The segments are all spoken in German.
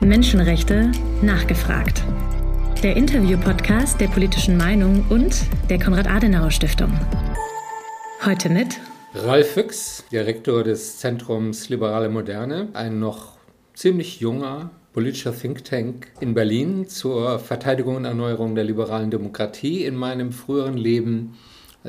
Menschenrechte nachgefragt. Der Interview-Podcast der politischen Meinung und der Konrad-Adenauer-Stiftung. Heute mit Ralf Füchs, Direktor des Zentrums Liberale Moderne, ein noch ziemlich junger politischer Think Tank in Berlin zur Verteidigung und Erneuerung der liberalen Demokratie. In meinem früheren Leben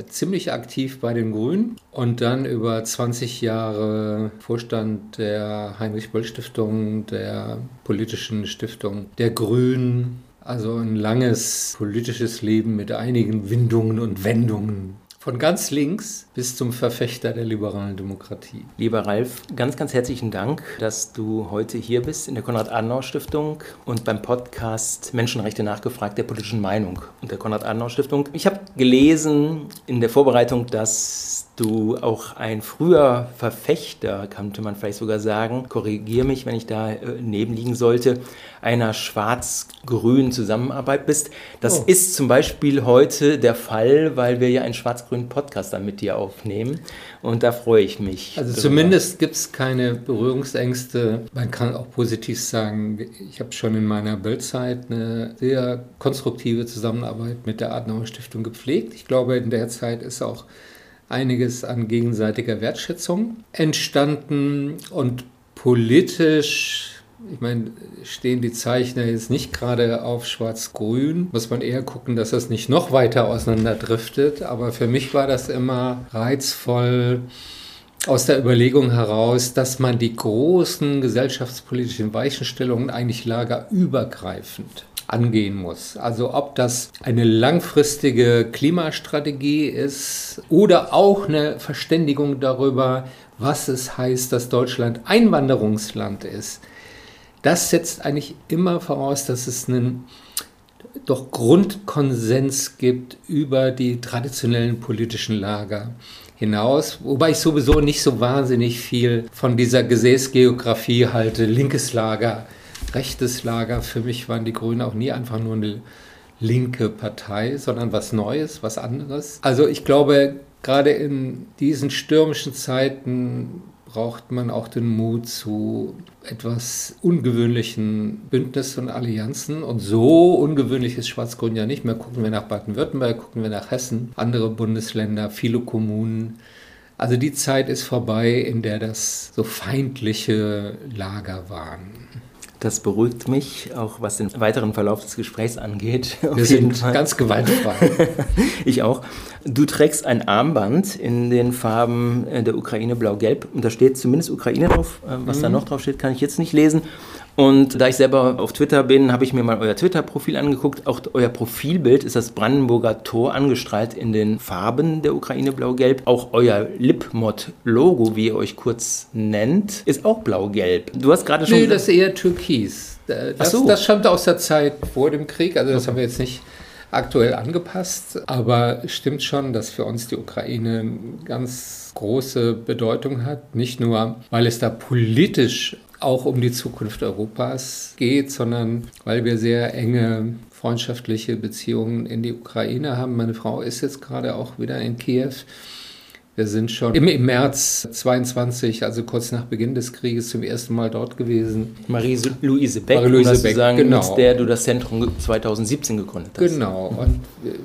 ziemlich aktiv bei den Grünen und dann über 20 Jahre Vorstand der Heinrich-Böll-Stiftung, der politischen Stiftung der Grünen. Also ein langes politisches Leben mit einigen Windungen und Wendungen. Von ganz links bis zum Verfechter der liberalen Demokratie. Lieber Ralf, ganz, ganz herzlichen Dank, dass du heute hier bist in der Konrad-Adenauer-Stiftung und beim Podcast Menschenrechte nachgefragt der politischen Meinung und der Konrad-Adenauer-Stiftung. Ich habe gelesen in der Vorbereitung, dass du auch ein früher Verfechter, könnte man vielleicht sogar sagen, korrigiere mich, wenn ich da äh, nebenliegen sollte, einer schwarz-grünen Zusammenarbeit bist. Das oh. ist zum Beispiel heute der Fall, weil wir ja einen schwarz-grünen Podcast dann mit dir aufnehmen. Und da freue ich mich. Also drüber. zumindest gibt es keine Berührungsängste. Man kann auch positiv sagen, ich habe schon in meiner Bildzeit eine sehr konstruktive Zusammenarbeit mit der Adenauer Stiftung gepflegt. Ich glaube, in der Zeit ist auch einiges an gegenseitiger Wertschätzung entstanden und politisch ich meine, stehen die Zeichner jetzt nicht gerade auf Schwarz-Grün, muss man eher gucken, dass das nicht noch weiter auseinanderdriftet. Aber für mich war das immer reizvoll aus der Überlegung heraus, dass man die großen gesellschaftspolitischen Weichenstellungen eigentlich lagerübergreifend angehen muss. Also ob das eine langfristige Klimastrategie ist oder auch eine Verständigung darüber, was es heißt, dass Deutschland Einwanderungsland ist. Das setzt eigentlich immer voraus, dass es einen doch Grundkonsens gibt über die traditionellen politischen Lager hinaus, wobei ich sowieso nicht so wahnsinnig viel von dieser Gesäßgeografie halte, linkes Lager, rechtes Lager. Für mich waren die Grünen auch nie einfach nur eine linke Partei, sondern was Neues, was anderes. Also ich glaube, gerade in diesen stürmischen Zeiten braucht man auch den Mut zu etwas ungewöhnlichen Bündnissen und Allianzen. Und so ungewöhnlich ist Schwarz-Grün ja nicht mehr. Gucken wir nach Baden-Württemberg, gucken wir nach Hessen, andere Bundesländer, viele Kommunen. Also die Zeit ist vorbei, in der das so feindliche Lager waren. Das beruhigt mich, auch was den weiteren Verlauf des Gesprächs angeht. Wir sind ganz gewaltfrei. ich auch. Du trägst ein Armband in den Farben der Ukraine blau-gelb. Und da steht zumindest Ukraine drauf. Äh, was mhm. da noch drauf steht, kann ich jetzt nicht lesen. Und da ich selber auf Twitter bin, habe ich mir mal euer Twitter-Profil angeguckt. Auch euer Profilbild ist das Brandenburger Tor angestrahlt in den Farben der Ukraine blau-gelb. Auch euer Lipmod-Logo, wie ihr euch kurz nennt, ist auch blau-gelb. Du hast gerade schon. Nee, das ist eher türkis. Das, so. das stammt aus der Zeit vor dem Krieg. Also, das haben wir jetzt nicht aktuell angepasst. Aber stimmt schon, dass für uns die Ukraine ganz große Bedeutung hat. Nicht nur, weil es da politisch auch um die Zukunft Europas geht, sondern weil wir sehr enge freundschaftliche Beziehungen in die Ukraine haben. Meine Frau ist jetzt gerade auch wieder in Kiew. Wir sind schon im, im März 22, also kurz nach Beginn des Krieges, zum ersten Mal dort gewesen. Marie-Louise Beck, Marie-Louise Beck sagen, genau. mit der du das Zentrum 2017 gegründet hast. Genau. Und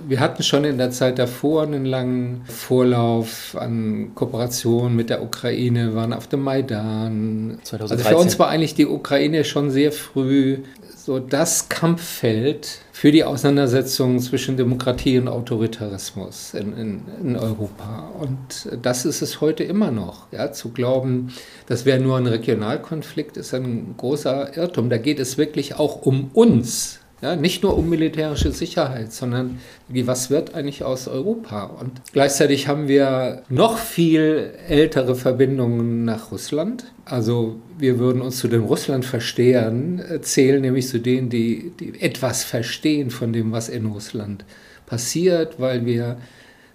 wir hatten schon in der Zeit davor einen langen Vorlauf an Kooperation mit der Ukraine, waren auf dem Maidan. 2013. Also für uns war eigentlich die Ukraine schon sehr früh so das Kampffeld für die Auseinandersetzung zwischen Demokratie und Autoritarismus in, in, in, Europa. Und das ist es heute immer noch. Ja, zu glauben, das wäre nur ein Regionalkonflikt, ist ein großer Irrtum. Da geht es wirklich auch um uns. Ja, nicht nur um militärische Sicherheit, sondern was wird eigentlich aus Europa? Und gleichzeitig haben wir noch viel ältere Verbindungen nach Russland. Also wir würden uns zu den Russlandverstehern äh, zählen, nämlich zu denen, die, die etwas verstehen von dem, was in Russland passiert, weil wir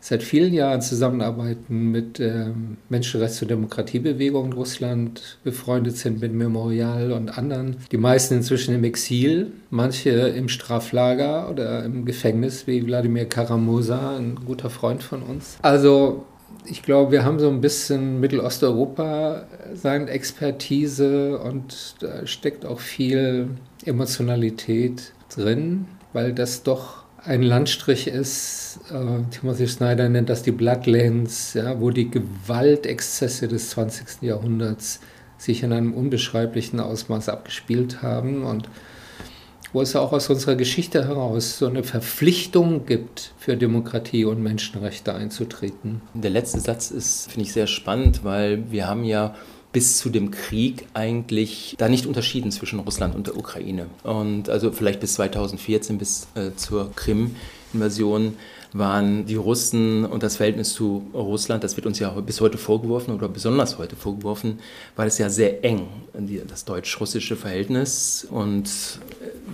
seit vielen Jahren zusammenarbeiten mit der ähm, Menschenrechts- und Demokratiebewegung in Russland, befreundet sind mit Memorial und anderen. Die meisten inzwischen im Exil, manche im Straflager oder im Gefängnis, wie Wladimir Karamosa, ein guter Freund von uns. Also ich glaube, wir haben so ein bisschen Mittelosteuropa seine Expertise und da steckt auch viel Emotionalität drin, weil das doch ein Landstrich ist, äh, Timothy Snyder nennt das die Bloodlands, ja, wo die Gewaltexzesse des 20. Jahrhunderts sich in einem unbeschreiblichen Ausmaß abgespielt haben und wo es auch aus unserer Geschichte heraus so eine Verpflichtung gibt, für Demokratie und Menschenrechte einzutreten. Der letzte Satz ist, finde ich, sehr spannend, weil wir haben ja bis zu dem Krieg eigentlich da nicht unterschieden zwischen Russland und der Ukraine. Und also vielleicht bis 2014, bis äh, zur Krim-Invasion waren die Russen und das Verhältnis zu Russland, das wird uns ja bis heute vorgeworfen oder besonders heute vorgeworfen, war es ja sehr eng, das deutsch-russische Verhältnis. Und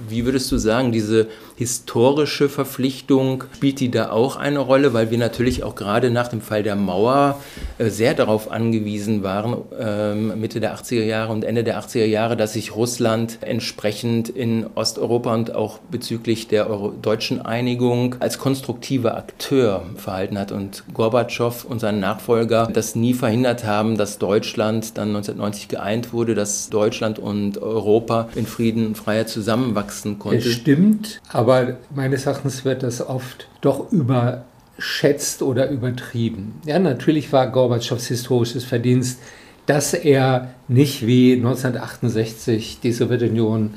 wie würdest du sagen, diese historische Verpflichtung, spielt die da auch eine Rolle? Weil wir natürlich auch gerade nach dem Fall der Mauer äh, sehr darauf angewiesen waren, ähm, Mitte der 80er Jahre und Ende der 80er Jahre, dass sich Russland entsprechend in Osteuropa und auch bezüglich der deutschen Einigung als konstruktiver Akteur verhalten hat und Gorbatschow und sein Nachfolger das nie verhindert haben, dass Deutschland dann 1990 geeint wurde, dass Deutschland und Europa in Frieden und Freiheit zusammenwachsen konnte. Das stimmt, aber aber meines Erachtens wird das oft doch überschätzt oder übertrieben. Ja, natürlich war Gorbatschows historisches Verdienst, dass er nicht wie 1968 die Sowjetunion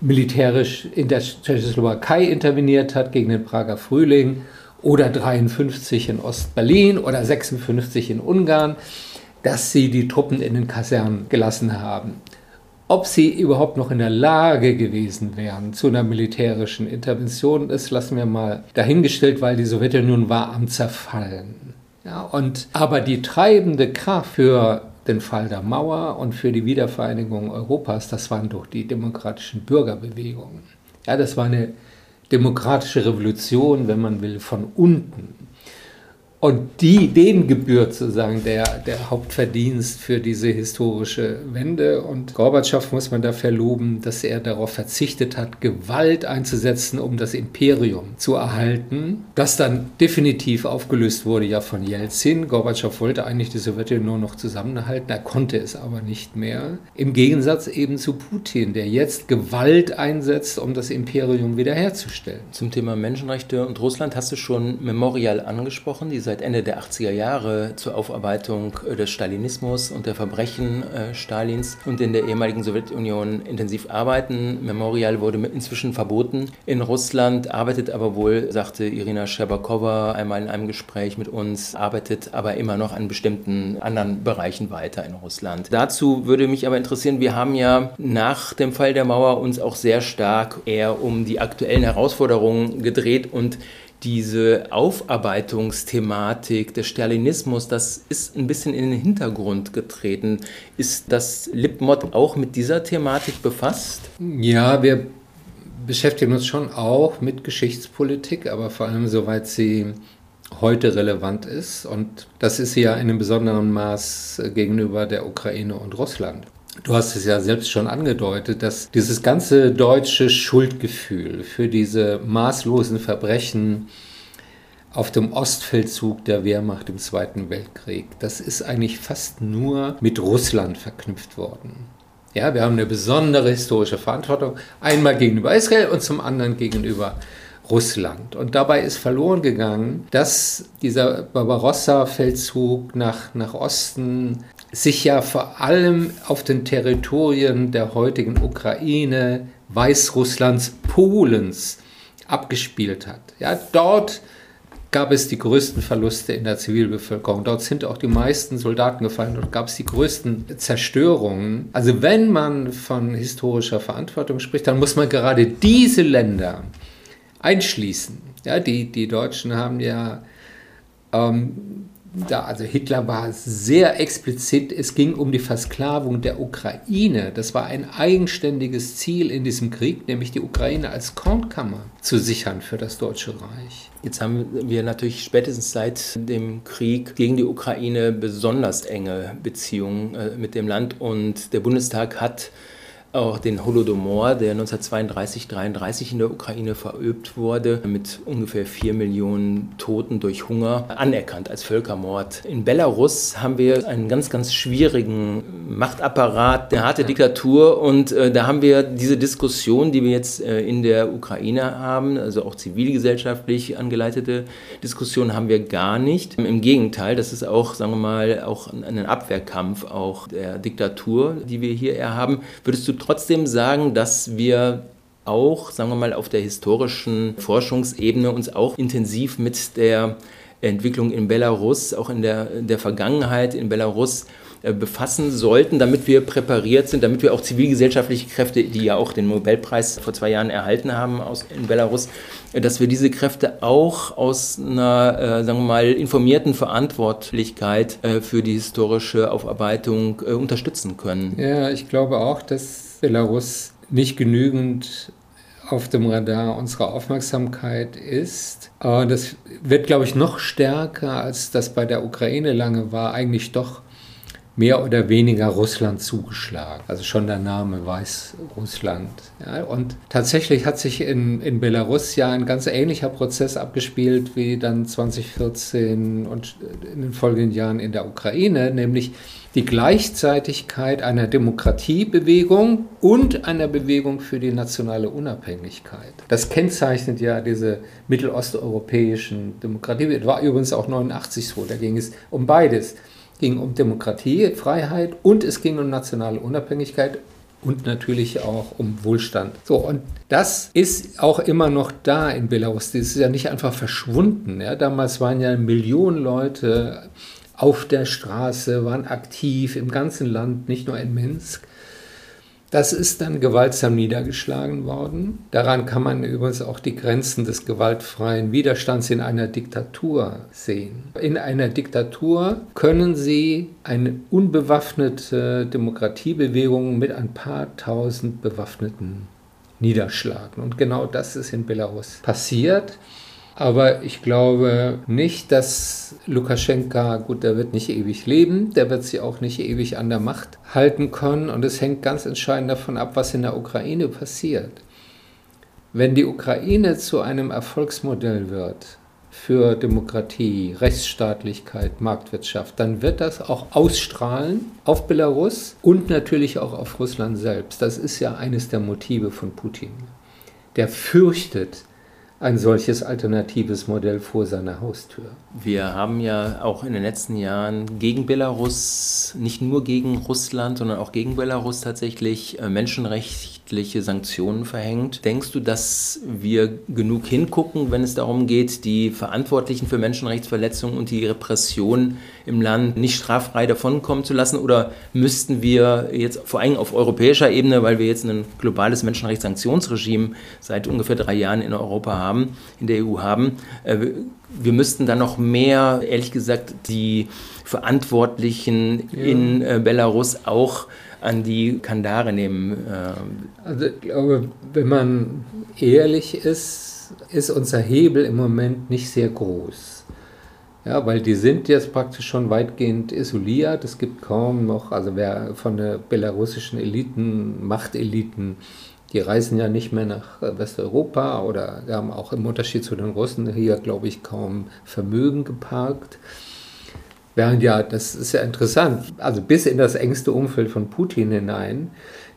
militärisch in der Tschechoslowakei interveniert hat gegen den Prager Frühling oder 53 in Ostberlin oder 56 in Ungarn, dass sie die Truppen in den Kasernen gelassen haben. Ob sie überhaupt noch in der Lage gewesen wären zu einer militärischen Intervention, das lassen wir mal dahingestellt, weil die Sowjetunion war am Zerfallen. Ja, und, aber die treibende Kraft für den Fall der Mauer und für die Wiedervereinigung Europas, das waren doch die demokratischen Bürgerbewegungen. Ja, das war eine demokratische Revolution, wenn man will, von unten. Und die, denen gebührt sozusagen der, der Hauptverdienst für diese historische Wende. Und Gorbatschow muss man dafür loben, dass er darauf verzichtet hat, Gewalt einzusetzen, um das Imperium zu erhalten. Das dann definitiv aufgelöst wurde ja von Jelzin. Gorbatschow wollte eigentlich die Sowjetunion nur noch zusammenhalten, er konnte es aber nicht mehr. Im Gegensatz eben zu Putin, der jetzt Gewalt einsetzt, um das Imperium wiederherzustellen. Zum Thema Menschenrechte und Russland hast du schon Memorial angesprochen, seit Ende der 80er Jahre zur Aufarbeitung äh, des Stalinismus und der Verbrechen äh, Stalins und in der ehemaligen Sowjetunion intensiv arbeiten. Memorial wurde inzwischen verboten in Russland, arbeitet aber wohl, sagte Irina Scherbakowa einmal in einem Gespräch mit uns, arbeitet aber immer noch an bestimmten anderen Bereichen weiter in Russland. Dazu würde mich aber interessieren, wir haben ja nach dem Fall der Mauer uns auch sehr stark eher um die aktuellen Herausforderungen gedreht und diese Aufarbeitungsthematik des Stalinismus, das ist ein bisschen in den Hintergrund getreten. Ist das Lipmod auch mit dieser Thematik befasst? Ja, wir beschäftigen uns schon auch mit Geschichtspolitik, aber vor allem soweit sie heute relevant ist. Und das ist ja in einem besonderen Maß gegenüber der Ukraine und Russland. Du hast es ja selbst schon angedeutet, dass dieses ganze deutsche Schuldgefühl für diese maßlosen Verbrechen auf dem Ostfeldzug der Wehrmacht im Zweiten Weltkrieg, das ist eigentlich fast nur mit Russland verknüpft worden. Ja, wir haben eine besondere historische Verantwortung, einmal gegenüber Israel und zum anderen gegenüber Russland. Und dabei ist verloren gegangen, dass dieser Barbarossa-Feldzug nach, nach Osten sich ja vor allem auf den Territorien der heutigen Ukraine, Weißrusslands, Polens abgespielt hat. Ja, dort gab es die größten Verluste in der Zivilbevölkerung. Dort sind auch die meisten Soldaten gefallen. Dort gab es die größten Zerstörungen. Also wenn man von historischer Verantwortung spricht, dann muss man gerade diese Länder einschließen. Ja, die, die Deutschen haben ja ähm, da, also Hitler war sehr explizit, es ging um die Versklavung der Ukraine. Das war ein eigenständiges Ziel in diesem Krieg, nämlich die Ukraine als Kornkammer zu sichern für das Deutsche Reich. Jetzt haben wir natürlich spätestens seit dem Krieg gegen die Ukraine besonders enge Beziehungen äh, mit dem Land und der Bundestag hat auch den Holodomor, der 1932, 33 in der Ukraine verübt wurde, mit ungefähr 4 Millionen Toten durch Hunger, anerkannt als Völkermord. In Belarus haben wir einen ganz, ganz schwierigen Machtapparat, eine harte Diktatur und äh, da haben wir diese Diskussion, die wir jetzt äh, in der Ukraine haben, also auch zivilgesellschaftlich angeleitete Diskussion haben wir gar nicht. Im Gegenteil, das ist auch, sagen wir mal, auch ein Abwehrkampf auch der Diktatur, die wir hier haben. Würdest du trotzdem sagen, dass wir auch, sagen wir mal, auf der historischen Forschungsebene uns auch intensiv mit der Entwicklung in Belarus, auch in der, der Vergangenheit in Belarus äh, befassen sollten, damit wir präpariert sind, damit wir auch zivilgesellschaftliche Kräfte, die ja auch den Nobelpreis vor zwei Jahren erhalten haben aus, in Belarus, äh, dass wir diese Kräfte auch aus einer, äh, sagen wir mal, informierten Verantwortlichkeit äh, für die historische Aufarbeitung äh, unterstützen können. Ja, ich glaube auch, dass Belarus nicht genügend auf dem Radar unserer Aufmerksamkeit ist. Aber das wird, glaube ich, noch stärker, als das bei der Ukraine lange war, eigentlich doch mehr oder weniger Russland zugeschlagen. Also schon der Name Weißrussland. Ja, und tatsächlich hat sich in, in Belarus ja ein ganz ähnlicher Prozess abgespielt wie dann 2014 und in den folgenden Jahren in der Ukraine, nämlich die Gleichzeitigkeit einer Demokratiebewegung und einer Bewegung für die nationale Unabhängigkeit. Das kennzeichnet ja diese mittelosteuropäischen Demokratien. Das war übrigens auch 89 so, da ging es um beides ging um Demokratie, Freiheit und es ging um nationale Unabhängigkeit und natürlich auch um Wohlstand. So, und das ist auch immer noch da in Belarus. Das ist ja nicht einfach verschwunden. Ja. Damals waren ja Millionen Leute auf der Straße, waren aktiv im ganzen Land, nicht nur in Minsk. Das ist dann gewaltsam niedergeschlagen worden. Daran kann man übrigens auch die Grenzen des gewaltfreien Widerstands in einer Diktatur sehen. In einer Diktatur können Sie eine unbewaffnete Demokratiebewegung mit ein paar tausend Bewaffneten niederschlagen. Und genau das ist in Belarus passiert. Aber ich glaube nicht, dass Lukaschenka, gut, der wird nicht ewig leben, der wird sie auch nicht ewig an der Macht halten können. Und es hängt ganz entscheidend davon ab, was in der Ukraine passiert. Wenn die Ukraine zu einem Erfolgsmodell wird für Demokratie, Rechtsstaatlichkeit, Marktwirtschaft, dann wird das auch ausstrahlen auf Belarus und natürlich auch auf Russland selbst. Das ist ja eines der Motive von Putin. Der fürchtet, ein solches alternatives Modell vor seiner Haustür. Wir haben ja auch in den letzten Jahren gegen Belarus, nicht nur gegen Russland, sondern auch gegen Belarus tatsächlich äh, menschenrechtliche Sanktionen verhängt. Denkst du, dass wir genug hingucken, wenn es darum geht, die Verantwortlichen für Menschenrechtsverletzungen und die Repression im Land nicht straffrei davonkommen zu lassen? Oder müssten wir jetzt vor allem auf europäischer Ebene, weil wir jetzt ein globales Menschenrechtssanktionsregime seit ungefähr drei Jahren in Europa haben, in der EU haben, äh, wir müssten dann noch mehr, ehrlich gesagt, die Verantwortlichen ja. in äh, Belarus auch an die Kandare nehmen. Äh. Also ich glaube, wenn man ehrlich ist, ist unser Hebel im Moment nicht sehr groß. Ja, weil die sind jetzt praktisch schon weitgehend isoliert. Es gibt kaum noch, also wer von der belarussischen Eliten, Machteliten, die reisen ja nicht mehr nach Westeuropa oder haben auch im Unterschied zu den Russen hier, glaube ich, kaum Vermögen geparkt. Während ja, das ist ja interessant, also bis in das engste Umfeld von Putin hinein,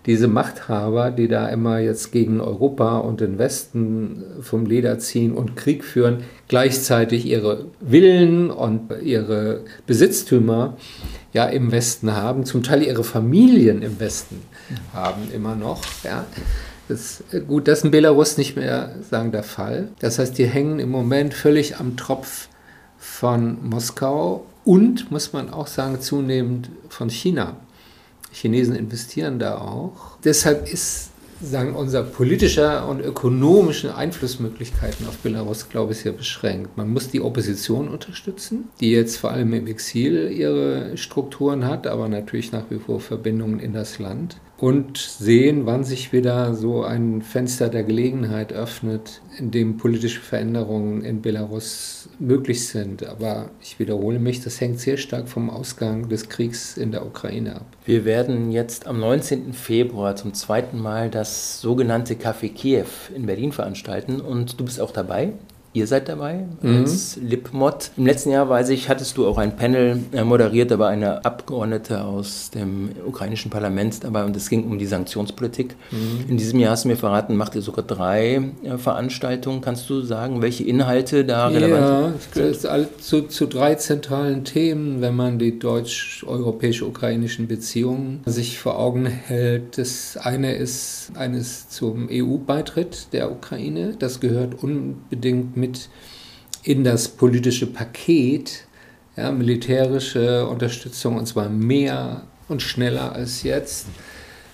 diese Machthaber, die da immer jetzt gegen Europa und den Westen vom Leder ziehen und Krieg führen, gleichzeitig ihre Villen und ihre Besitztümer ja im Westen haben, zum Teil ihre Familien im Westen haben immer noch. Ja. Das, gut, das ist in Belarus nicht mehr sagen der Fall. Das heißt, die hängen im Moment völlig am Tropf von Moskau und, muss man auch sagen, zunehmend von China. Chinesen investieren da auch. Deshalb ist sagen, unser politischer und ökonomische Einflussmöglichkeiten auf Belarus, glaube ich, sehr beschränkt. Man muss die Opposition unterstützen, die jetzt vor allem im Exil ihre Strukturen hat, aber natürlich nach wie vor Verbindungen in das Land. Und sehen, wann sich wieder so ein Fenster der Gelegenheit öffnet, in dem politische Veränderungen in Belarus möglich sind. Aber ich wiederhole mich, das hängt sehr stark vom Ausgang des Kriegs in der Ukraine ab. Wir werden jetzt am 19. Februar zum zweiten Mal das sogenannte Café Kiew in Berlin veranstalten und du bist auch dabei. Ihr seid dabei mhm. als Lipmod. Im letzten Jahr, weiß ich, hattest du auch ein Panel äh, moderiert, war eine Abgeordnete aus dem ukrainischen Parlament dabei und es ging um die Sanktionspolitik. Mhm. In diesem Jahr hast du mir verraten, macht ihr sogar drei äh, Veranstaltungen. Kannst du sagen, welche Inhalte da relevant sind? Ja, zu, zu drei zentralen Themen, wenn man die deutsch-europäisch-ukrainischen Beziehungen sich vor Augen hält. Das eine ist eines zum EU-Beitritt der Ukraine. Das gehört unbedingt mit in das politische Paket, ja, militärische Unterstützung und zwar mehr und schneller als jetzt,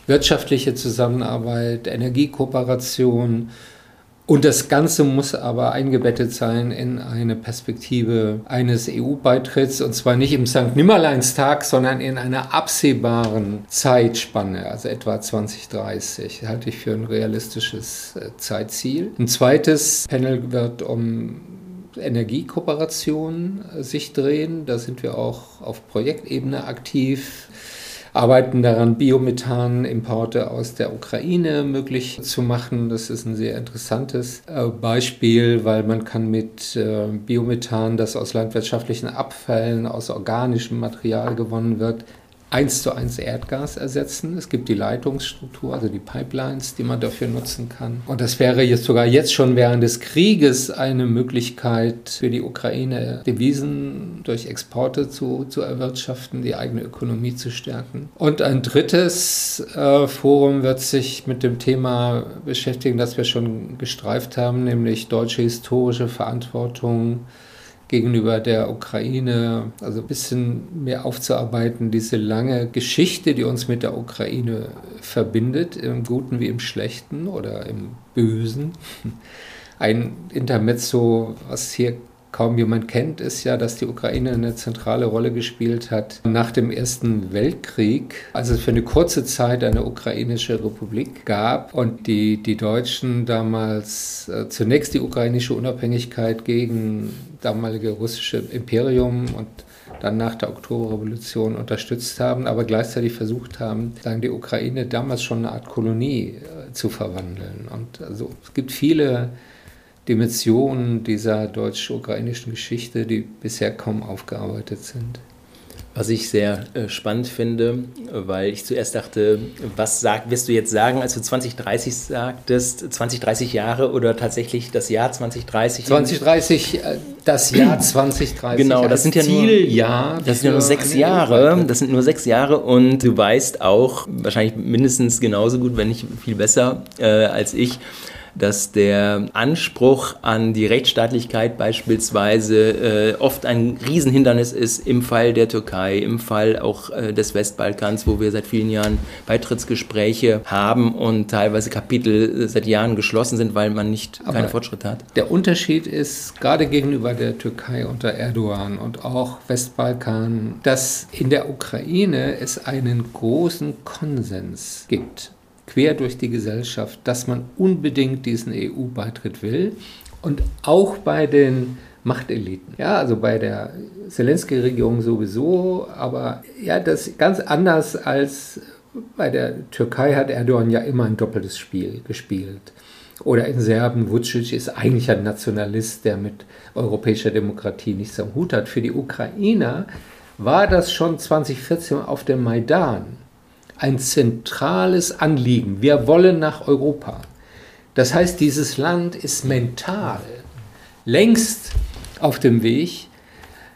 wirtschaftliche Zusammenarbeit, Energiekooperation, und das Ganze muss aber eingebettet sein in eine Perspektive eines EU-Beitritts und zwar nicht im St. Nimmerleinstag, sondern in einer absehbaren Zeitspanne, also etwa 2030. Halte ich für ein realistisches äh, Zeitziel. Ein zweites Panel wird um Energiekooperation äh, sich drehen. Da sind wir auch auf Projektebene aktiv arbeiten daran, Biomethan-Importe aus der Ukraine möglich zu machen. Das ist ein sehr interessantes äh, Beispiel, weil man kann mit äh, Biomethan, das aus landwirtschaftlichen Abfällen, aus organischem Material gewonnen wird, eins zu eins Erdgas ersetzen. Es gibt die Leitungsstruktur, also die Pipelines, die man dafür nutzen kann. Und das wäre jetzt sogar jetzt schon während des Krieges eine Möglichkeit für die Ukraine, Devisen durch Exporte zu, zu erwirtschaften, die eigene Ökonomie zu stärken. Und ein drittes äh, Forum wird sich mit dem Thema beschäftigen, das wir schon gestreift haben, nämlich deutsche historische Verantwortung gegenüber der Ukraine, also ein bisschen mehr aufzuarbeiten, diese lange Geschichte, die uns mit der Ukraine verbindet, im Guten wie im Schlechten oder im Bösen. Ein Intermezzo, was hier kaum jemand kennt, ist ja, dass die Ukraine eine zentrale Rolle gespielt hat nach dem Ersten Weltkrieg, als es für eine kurze Zeit eine ukrainische Republik gab und die, die Deutschen damals äh, zunächst die ukrainische Unabhängigkeit gegen damalige russische Imperium und dann nach der Oktoberrevolution unterstützt haben, aber gleichzeitig versucht haben, sagen die Ukraine damals schon eine Art Kolonie äh, zu verwandeln. Und also es gibt viele Dimensionen dieser deutsch-ukrainischen Geschichte, die bisher kaum aufgearbeitet sind. Was ich sehr äh, spannend finde, weil ich zuerst dachte, was sag, wirst du jetzt sagen, als du 2030 sagtest, 20, 30 Jahre oder tatsächlich das Jahr 2030? 2030, äh, das Jahr 2030. Genau, das sind ja Zieljahr nur, das sind ja nur sechs Jahre. Das sind nur sechs Jahre und du weißt auch, wahrscheinlich mindestens genauso gut, wenn nicht viel besser äh, als ich, dass der Anspruch an die Rechtsstaatlichkeit beispielsweise äh, oft ein Riesenhindernis ist im Fall der Türkei, im Fall auch äh, des Westbalkans, wo wir seit vielen Jahren Beitrittsgespräche haben und teilweise Kapitel äh, seit Jahren geschlossen sind, weil man nicht Aber keine Fortschritte hat. Der Unterschied ist gerade gegenüber der Türkei unter Erdogan und auch Westbalkan, dass in der Ukraine es einen großen Konsens gibt quer durch die Gesellschaft, dass man unbedingt diesen EU-Beitritt will und auch bei den Machteliten. Ja, also bei der Zelensky-Regierung sowieso, aber ja, das ganz anders als bei der Türkei hat Erdogan ja immer ein doppeltes Spiel gespielt. Oder in Serben, Vucic ist eigentlich ein Nationalist, der mit europäischer Demokratie nichts am Hut hat. Für die Ukrainer war das schon 2014 auf dem Maidan ein zentrales Anliegen. Wir wollen nach Europa. Das heißt, dieses Land ist mental längst auf dem Weg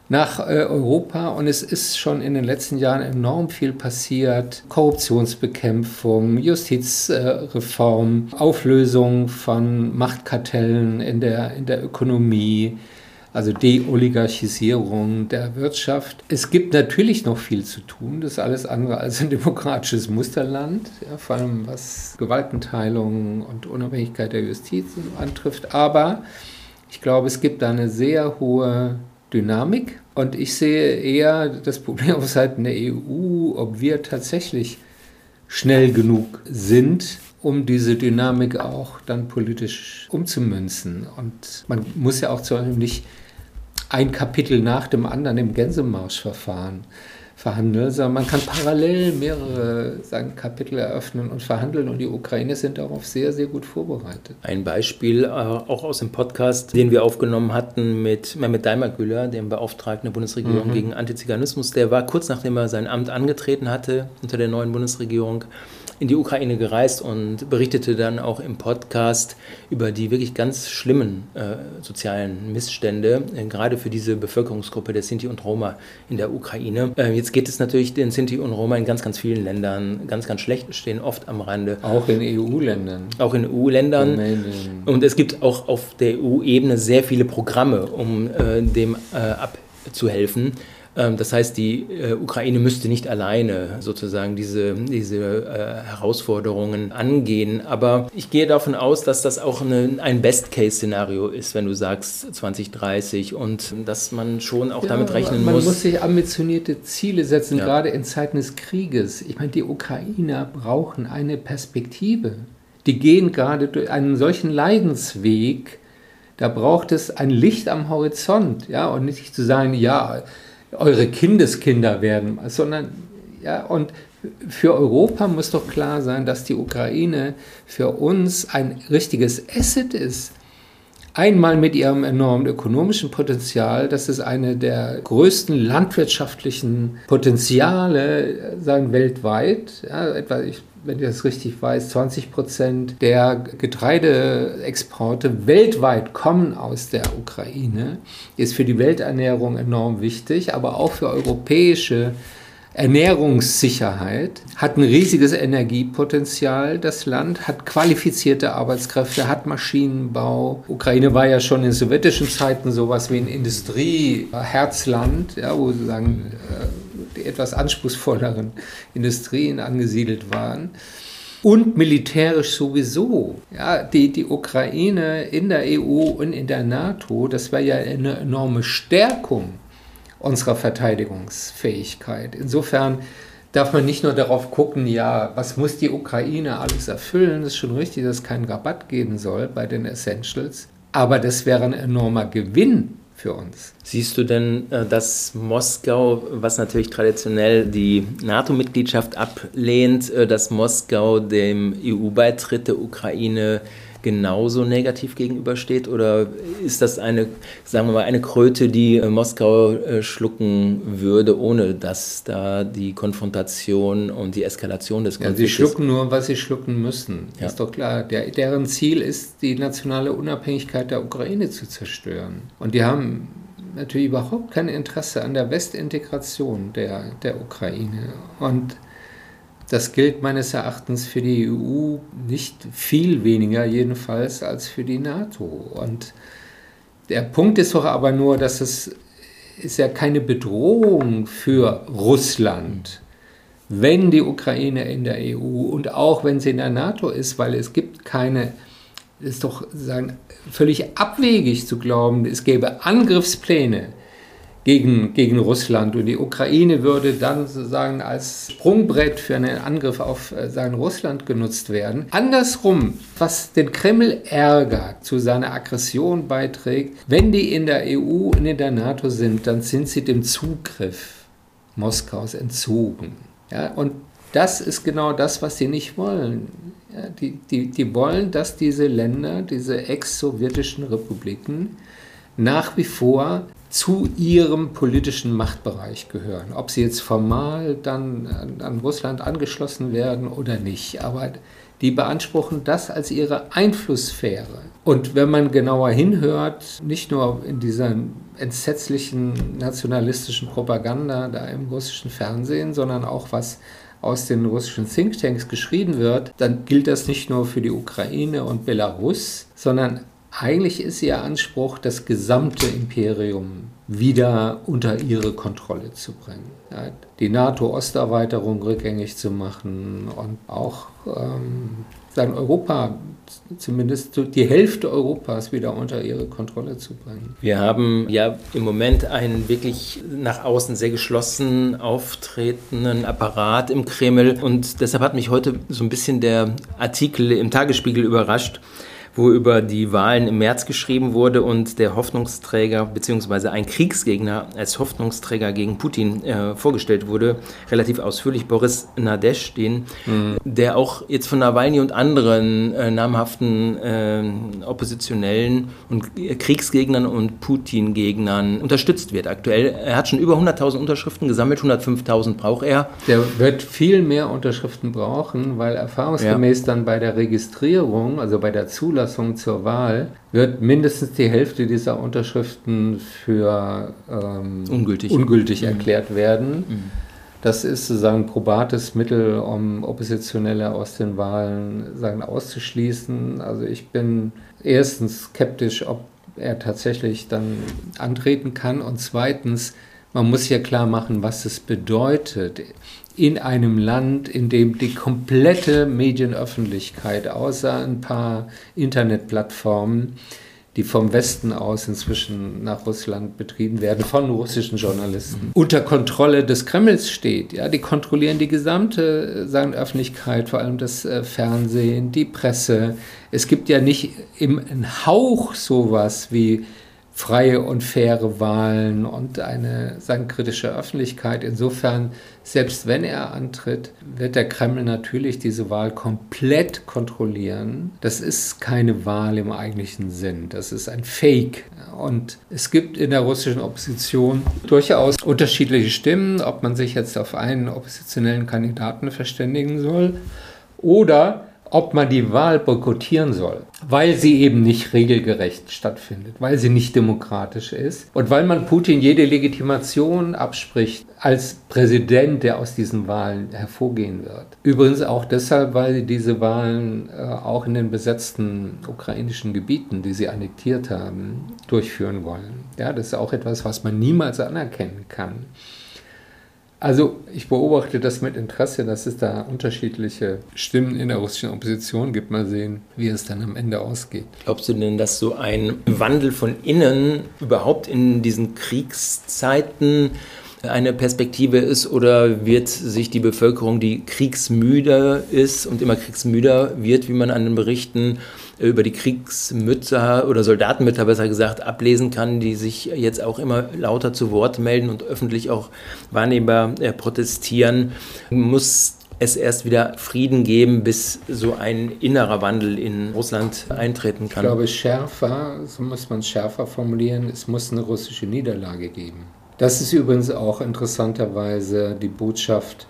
nach äh, Europa und es ist schon in den letzten Jahren enorm viel passiert. Korruptionsbekämpfung, Justizreform, Auflösung von Machtkartellen in der, in der Ökonomie, also Deoligarchisierung der Wirtschaft. Es gibt natürlich noch viel zu tun, das ist alles andere als ein demokratisches Musterland, ja, vor allem was Gewaltenteilung und Unabhängigkeit der Justiz antrifft. Aber ich glaube, es gibt da eine sehr hohe Dynamik und ich sehe eher das Problem auf Seiten der EU, ob wir tatsächlich schnell genug sind, um diese Dynamik auch dann politisch umzumünzen. Und man muss ja auch zum Beispiel nicht ein Kapitel nach dem anderen im Gänsemarschverfahren verhandeln, sondern man kann parallel mehrere sagen, Kapitel eröffnen und verhandeln und die Ukraine sind darauf sehr, sehr gut vorbereitet. Ein Beispiel äh, auch aus dem Podcast, den wir aufgenommen hatten mit Mehmet Daimagüler, dem Beauftragten der Bundesregierung mhm. gegen Antiziganismus, der war kurz nachdem er sein Amt angetreten hatte unter der neuen Bundesregierung, in die Ukraine gereist und berichtete dann auch im Podcast über die wirklich ganz schlimmen äh, sozialen Missstände, äh, gerade für diese Bevölkerungsgruppe der Sinti und Roma in der Ukraine. Äh, jetzt geht es natürlich den Sinti und Roma in ganz, ganz vielen Ländern ganz, ganz schlecht, stehen oft am Rande. Auch in EU-Ländern. Auch in EU-Ländern. Und es gibt auch auf der EU-Ebene sehr viele Programme, um äh, dem äh, abzuhelfen. Ähm, das heißt, die äh, Ukraine müsste nicht alleine sozusagen diese, diese äh, Herausforderungen angehen. Aber ich gehe davon aus, dass das auch eine, ein Best-Case-Szenario ist, wenn du sagst 2030 und dass man schon auch ja, damit rechnen man muss. Man muss sich ambitionierte Ziele setzen, ja. gerade in Zeiten des Krieges. Ich meine, die Ukrainer brauchen eine Perspektive. Die gehen gerade durch einen solchen Leidensweg. Da braucht es ein Licht am Horizont, ja, und nicht zu sagen, ja, eure Kindeskinder werden, sondern ja, und für Europa muss doch klar sein, dass die Ukraine für uns ein richtiges Asset ist. Einmal mit ihrem enormen ökonomischen Potenzial, das ist eine der größten landwirtschaftlichen Potenziale sagen, weltweit. Ja, etwa, ich wenn ich das richtig weiß, 20 Prozent der Getreideexporte weltweit kommen aus der Ukraine, ist für die Welternährung enorm wichtig, aber auch für europäische Ernährungssicherheit, hat ein riesiges Energiepotenzial, das Land, hat qualifizierte Arbeitskräfte, hat Maschinenbau. Ukraine war ja schon in sowjetischen Zeiten sowas wie ein Industrieherzland, ja, wo sozusagen äh, etwas anspruchsvolleren Industrien angesiedelt waren. Und militärisch sowieso. Ja, die, die Ukraine in der EU und in der NATO, das war ja eine enorme Stärkung unserer Verteidigungsfähigkeit. Insofern darf man nicht nur darauf gucken, ja, was muss die Ukraine alles erfüllen, das ist schon richtig, dass es keinen Rabatt geben soll bei den Essentials, aber das wäre ein enormer Gewinn für uns. Siehst du denn, äh, dass Moskau, was natürlich traditionell die NATO-Mitgliedschaft ablehnt, äh, dass Moskau dem EU-Beitritt der Ukraine genauso negativ gegenübersteht? Oder ist das eine, sagen wir mal, eine Kröte, die äh, Moskau schlucken würde, ohne dass da die Konfrontation und die Eskalation des Konflikts... Ja, sie schlucken nur, was sie schlucken müssen. Ja. Ist doch klar. Der, deren Ziel ist, die nationale Unabhängigkeit der Ukraine zu zerstören. Und die haben natürlich überhaupt kein Interesse an der Westintegration der, der Ukraine. Und das gilt meines Erachtens für die EU nicht viel weniger jedenfalls als für die NATO. Und der Punkt ist doch aber nur, dass es ist ja keine Bedrohung für Russland, wenn die Ukraine in der EU und auch wenn sie in der NATO ist, weil es gibt keine, ist doch sagen, völlig abwegig zu glauben, es gäbe Angriffspläne gegen, gegen Russland und die Ukraine würde dann sozusagen als Sprungbrett für einen Angriff auf äh, sagen, Russland genutzt werden. Andersrum, was den Kreml ärgert, zu seiner Aggression beiträgt, wenn die in der EU und in der NATO sind, dann sind sie dem Zugriff Moskaus entzogen. Ja, und das ist genau das, was sie nicht wollen. Ja, die, die, die wollen, dass diese Länder, diese ex-sowjetischen Republiken, nach wie vor zu ihrem politischen Machtbereich gehören. Ob sie jetzt formal dann an, an, Russland angeschlossen werden oder nicht. Aber die beanspruchen das als ihre Einflusssphäre. Und wenn man genauer hinhört, nicht nur in dieser entsetzlichen nationalistischen Propaganda da im russischen Fernsehen, sondern auch was aus den russischen Thinktanks geschrieben wird, dann gilt das nicht nur für die Ukraine und Belarus, sondern eigentlich ist ihr Anspruch, das gesamte Imperium wieder unter ihre Kontrolle zu bringen. Die NATO-Osterweiterung rückgängig zu machen und auch ähm, sagen Europa, zumindest die Hälfte Europas wieder unter ihre Kontrolle zu bringen. Wir haben ja im Moment einen wirklich nach außen sehr geschlossen auftretenden Apparat im Kreml und deshalb hat mich heute so ein bisschen der Artikel im Tagesspiegel überrascht wo über die Wahlen im März geschrieben wurde und der Hoffnungsträger bzw. ein Kriegsgegner als Hoffnungsträger gegen Putin äh, vorgestellt wurde, relativ ausführlich Boris Nadeshtin, mhm. der auch jetzt von Nawalny und anderen äh, namhaften äh, Oppositionellen und Kriegsgegnern und Putin-Gegnern unterstützt wird aktuell. Er hat schon über 100.000 Unterschriften gesammelt, 105.000 braucht er. Der wird viel mehr Unterschriften brauchen, weil erfahrungsgemäß ja. dann bei der Registrierung, also bei der Zulassung, Zulassung zur Wahl wird mindestens die Hälfte dieser Unterschriften für ähm, ungültig, ungültig mhm. erklärt werden. Mhm. Das ist sozusagen ein probates Mittel, um Oppositionelle aus den Wahlen sagen, auszuschließen. Also ich bin erstens skeptisch, ob er tatsächlich dann antreten kann und zweitens, man muss ja klar machen, was es bedeutet in einem Land, in dem die komplette Medienöffentlichkeit, außer ein paar Internetplattformen, die vom Westen aus inzwischen nach Russland betrieben werden, von russischen Journalisten, unter Kontrolle des Kremls steht. Ja, die kontrollieren die gesamte sagen, Öffentlichkeit, vor allem das äh, Fernsehen, die Presse. Es gibt ja nicht im Hauch sowas wie freie und faire Wahlen und eine sagen, kritische Öffentlichkeit. Insofern, selbst wenn er antritt, wird der Kreml natürlich diese Wahl komplett kontrollieren. Das ist keine Wahl im eigentlichen Sinn, das ist ein Fake. Und es gibt in der russischen Opposition durchaus unterschiedliche Stimmen, ob man sich jetzt auf einen oppositionellen Kandidaten verständigen soll oder ob man die Wahl boykottieren soll, weil sie eben nicht regelgerecht stattfindet, weil sie nicht demokratisch ist und weil man Putin jede Legitimation abspricht als Präsident, der aus diesen Wahlen hervorgehen wird. Übrigens auch deshalb, weil sie diese Wahlen äh, auch in den besetzten ukrainischen Gebieten, die sie annektiert haben, durchführen wollen. Ja, das ist auch etwas, was man niemals anerkennen kann. Also ich beobachte das mit Interesse, dass es da unterschiedliche Stimmen in der russischen Opposition gibt. Mal sehen, wie es dann am Ende ausgeht. Glaubst du denn, dass so ein Wandel von innen überhaupt in diesen Kriegszeiten eine Perspektive ist oder wird sich die Bevölkerung, die kriegsmüde ist und immer kriegsmüder wird, wie man an den Berichten über die Kriegsmütter oder Soldatenmütter besser gesagt ablesen kann, die sich jetzt auch immer lauter zu Wort melden und öffentlich auch wahrnehmbar äh, protestieren, muss es erst wieder Frieden geben, bis so ein innerer Wandel in Russland eintreten kann. Ich glaube, schärfer, so muss man es schärfer formulieren, es muss eine russische Niederlage geben. Das ist übrigens auch interessanterweise die Botschaft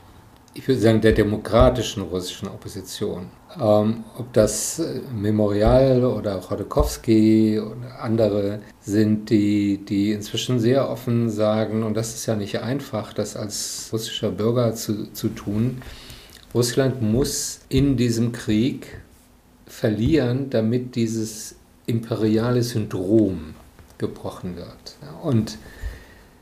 ich würde sagen, der demokratischen russischen Opposition. Ähm, ob das äh, Memorial oder Chodorkowski oder andere sind, die, die inzwischen sehr offen sagen, und das ist ja nicht einfach, das als russischer Bürger zu, zu tun, Russland muss in diesem Krieg verlieren, damit dieses imperiale Syndrom gebrochen wird. Und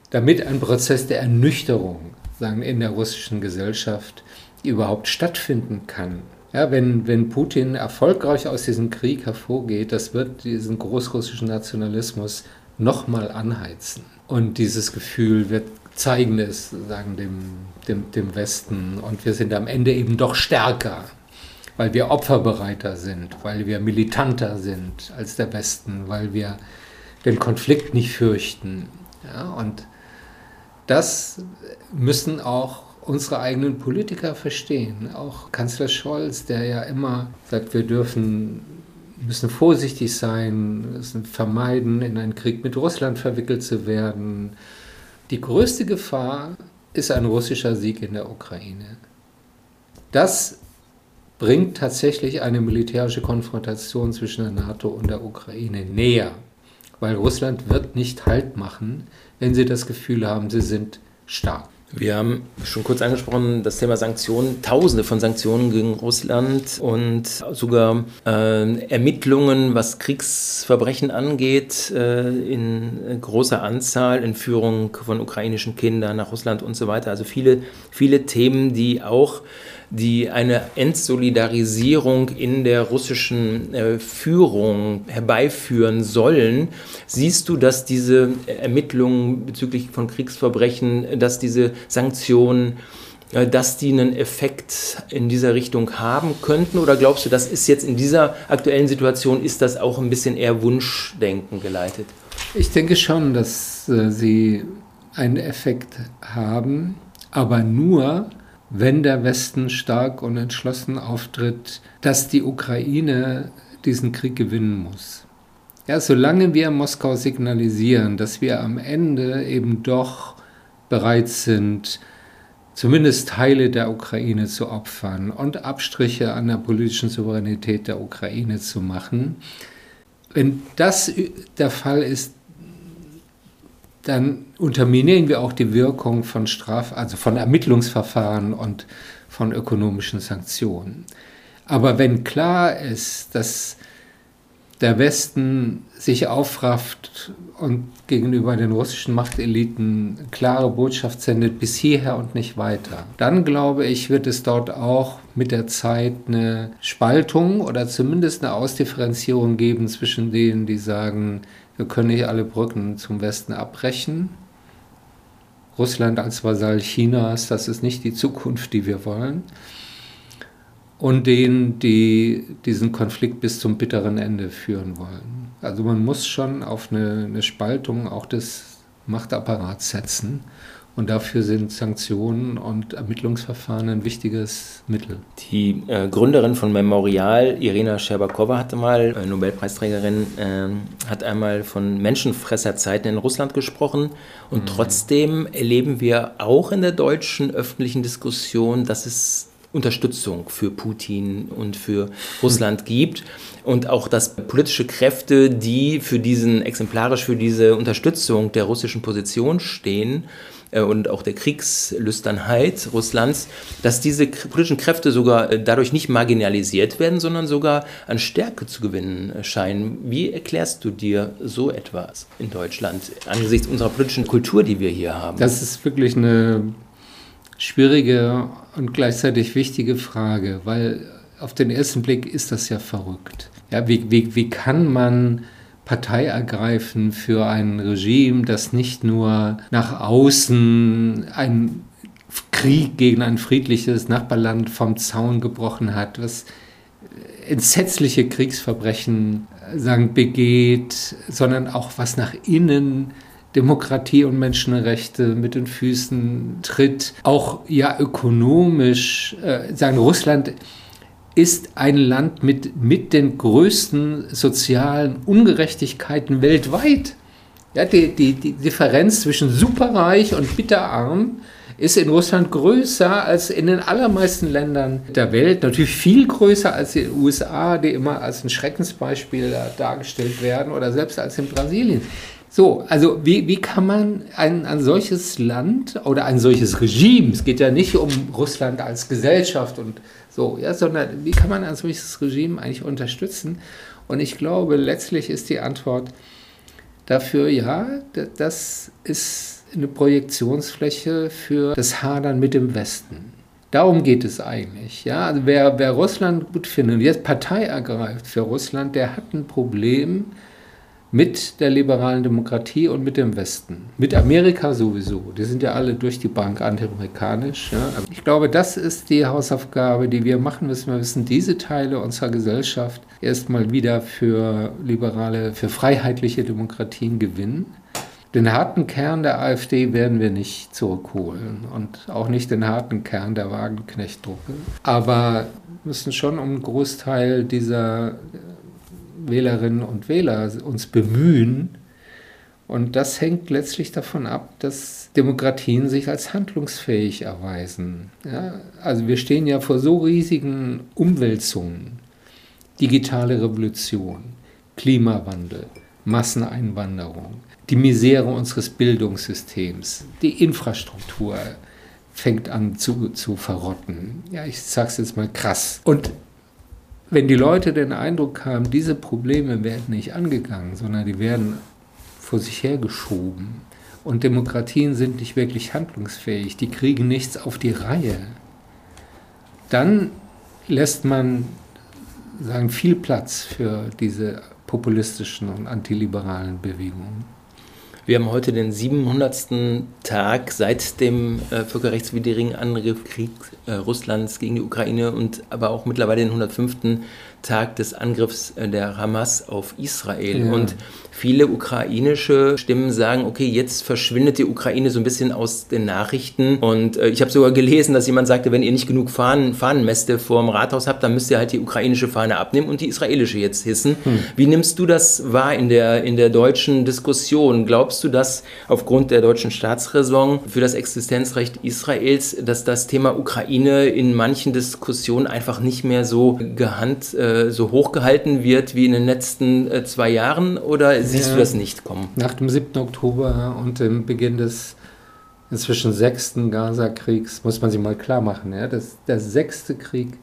damit ein Prozess der Ernüchterung sagen, in der russischen Gesellschaft überhaupt stattfinden kann. Ja, wenn, wenn Putin erfolgreich aus diesem Krieg hervorgeht, das wird diesen großrussischen Nationalismus nochmal anheizen. Und dieses Gefühl wird zeigen es sagen, dem, dem, dem Westen. Und wir sind am Ende eben doch stärker, weil wir opferbereiter sind, weil wir militanter sind als der Westen, weil wir den Konflikt nicht fürchten. Ja, und das müssen auch unsere eigenen Politiker verstehen. Auch Kanzler Scholz, der ja immer sagt, wir dürfen, müssen vorsichtig sein, müssen vermeiden, in einen Krieg mit Russland verwickelt zu werden. Die größte Gefahr ist ein russischer Sieg in der Ukraine. Das bringt tatsächlich eine militärische Konfrontation zwischen der NATO und der Ukraine näher, weil Russland wird nicht Halt machen, wenn sie das Gefühl haben, sie sind stark. Wir haben schon kurz angesprochen, das Thema Sanktionen, tausende von Sanktionen gegen Russland und sogar äh, Ermittlungen, was Kriegsverbrechen angeht, äh, in großer Anzahl, Entführung von ukrainischen Kindern nach Russland und so weiter. Also viele, viele Themen, die auch die eine Entsolidarisierung in der russischen äh, Führung herbeiführen sollen. Siehst du, dass diese Ermittlungen bezüglich von Kriegsverbrechen, dass diese Sanktionen, äh, dass die einen Effekt in dieser Richtung haben könnten? Oder glaubst du, das ist jetzt in dieser aktuellen Situation, ist das auch ein bisschen eher Wunschdenken geleitet? Ich denke schon, dass äh, sie einen Effekt haben, aber nur, wenn der Westen stark und entschlossen auftritt, dass die Ukraine diesen Krieg gewinnen muss. Ja, solange wir Moskau signalisieren, dass wir am Ende eben doch bereit sind, zumindest Teile der Ukraine zu opfern und Abstriche an der politischen Souveränität der Ukraine zu machen, wenn das der Fall ist, dann unterminieren wir auch die Wirkung von Straf, also von Ermittlungsverfahren und von ökonomischen Sanktionen. Aber wenn klar ist, dass der Westen sich aufrafft und gegenüber den russischen Machteliten klare Botschaft sendet bis hierher und nicht weiter, dann glaube ich, wird es dort auch mit der Zeit eine Spaltung oder zumindest eine Ausdifferenzierung geben zwischen denen, die sagen, wir können nicht alle Brücken zum Westen abbrechen. Russland als Vasall Chinas, das ist nicht die Zukunft, die wir wollen. Und denen, die diesen Konflikt bis zum bitteren Ende führen wollen. Also man muss schon auf eine, eine Spaltung auch des Machtapparats setzen. Und dafür sind Sanktionen und Ermittlungsverfahren ein wichtiges Mittel. Die äh, Gründerin von Memorial, Irina Scherbakowa, hatte mal, äh, Nobelpreisträgerin, äh, hat einmal von Menschenfresserzeiten in Russland gesprochen. Und mhm. trotzdem erleben wir auch in der deutschen öffentlichen Diskussion, dass es Unterstützung für Putin und für Russland gibt und auch dass politische Kräfte, die für diesen exemplarisch für diese Unterstützung der russischen Position stehen, und auch der Kriegslüsternheit Russlands, dass diese politischen Kräfte sogar äh, dadurch nicht marginalisiert werden, sondern sogar an Stärke zu gewinnen scheinen. Wie erklärst du dir so etwas in Deutschland angesichts unserer politischen Kultur, die wir hier haben? Das ist wirklich eine schwierige und gleichzeitig wichtige Frage, weil auf den ersten Blick ist das ja verrückt. Ja, wie, wie, wie kann man Partei ergreifen für ein Regime, das nicht nur nach außen einen Krieg gegen ein friedliches Nachbarland vom Zaun gebrochen hat, was entsetzliche Kriegsverbrechen äh, sagen, begeht, sondern auch was nach innen Demokratie und Menschenrechte mit den Füßen tritt, auch ja ökonomisch, äh, sagen Russland ist ein Land mit, mit den größten sozialen Ungerechtigkeiten weltweit. Ja, die, die, die Differenz zwischen superreich und bitterarm ist in Russland größer als in den allermeisten Ländern der Welt. Natürlich viel größer als in den USA, die immer als ein Schreckensbeispiel dargestellt werden, oder selbst als in Brasilien. So, also wie, wie kann man ein, ein solches Land oder ein solches Regime, es geht ja nicht um Russland als Gesellschaft und so, ja, sondern wie kann man ein solches Regime eigentlich unterstützen? Und ich glaube, letztlich ist die Antwort dafür, ja, das ist eine Projektionsfläche für das Hadern mit dem Westen. Darum geht es eigentlich. Ja? Also wer, wer Russland gut findet und jetzt Partei ergreift für Russland, der hat ein Problem mit der liberalen Demokratie und mit dem Westen. Mit Amerika sowieso. Die sind ja alle durch die Bank antiamerikanisch. Ja. Ich glaube, das ist die Hausaufgabe, die wir machen müssen. Wir müssen diese Teile unserer Gesellschaft erstmal wieder für liberale, für freiheitliche Demokratien gewinnen. Den harten Kern der AfD werden wir nicht zurückholen und auch nicht den harten Kern der Wagenknecht-Truppe. Aber müssen schon um einen Großteil dieser Wählerinnen und Wähler uns bemühen. Und das hängt letztlich davon ab, dass Demokratien sich als handlungsfähig erweisen. Ja, also wir stehen ja vor so riesigen Umwälzungen. Digitale Revolution, Klimawandel, Masseneinwanderung, die Misere unseres Bildungssystems, die Infrastruktur, fängt an zu, zu verrotten. Ja, ich sage es jetzt mal krass. Und wenn die Leute den Eindruck haben, diese Probleme werden nicht angegangen, sondern die werden vor sich hergeschoben und Demokratien sind nicht wirklich handlungsfähig, die kriegen nichts auf die Reihe, dann lässt man sagen, viel Platz für diese populistischen und antiliberalen Bewegungen. Wir haben heute den 700. Tag seit dem äh, völkerrechtswidrigen Angriffskrieg äh, Russlands gegen die Ukraine und aber auch mittlerweile den 105. Tag des Angriffs äh, der Hamas auf Israel. Ja. Und viele ukrainische Stimmen sagen, okay, jetzt verschwindet die Ukraine so ein bisschen aus den Nachrichten. Und äh, ich habe sogar gelesen, dass jemand sagte, wenn ihr nicht genug Fahnen, Fahnenmäste vor dem Rathaus habt, dann müsst ihr halt die ukrainische Fahne abnehmen und die israelische jetzt hissen. Hm. Wie nimmst du das wahr in der, in der deutschen Diskussion? Glaubst du, dass aufgrund der deutschen Staatsräson für das Existenzrecht Israels, dass das Thema Ukraine in manchen Diskussionen einfach nicht mehr so gehand, äh, so hochgehalten wird wie in den letzten äh, zwei Jahren? Oder siehst ja, du das nicht kommen? Nach dem 7. Oktober und dem Beginn des inzwischen sechsten Gaza-Kriegs muss man sich mal klar machen. Ja? Das, der sechste Krieg,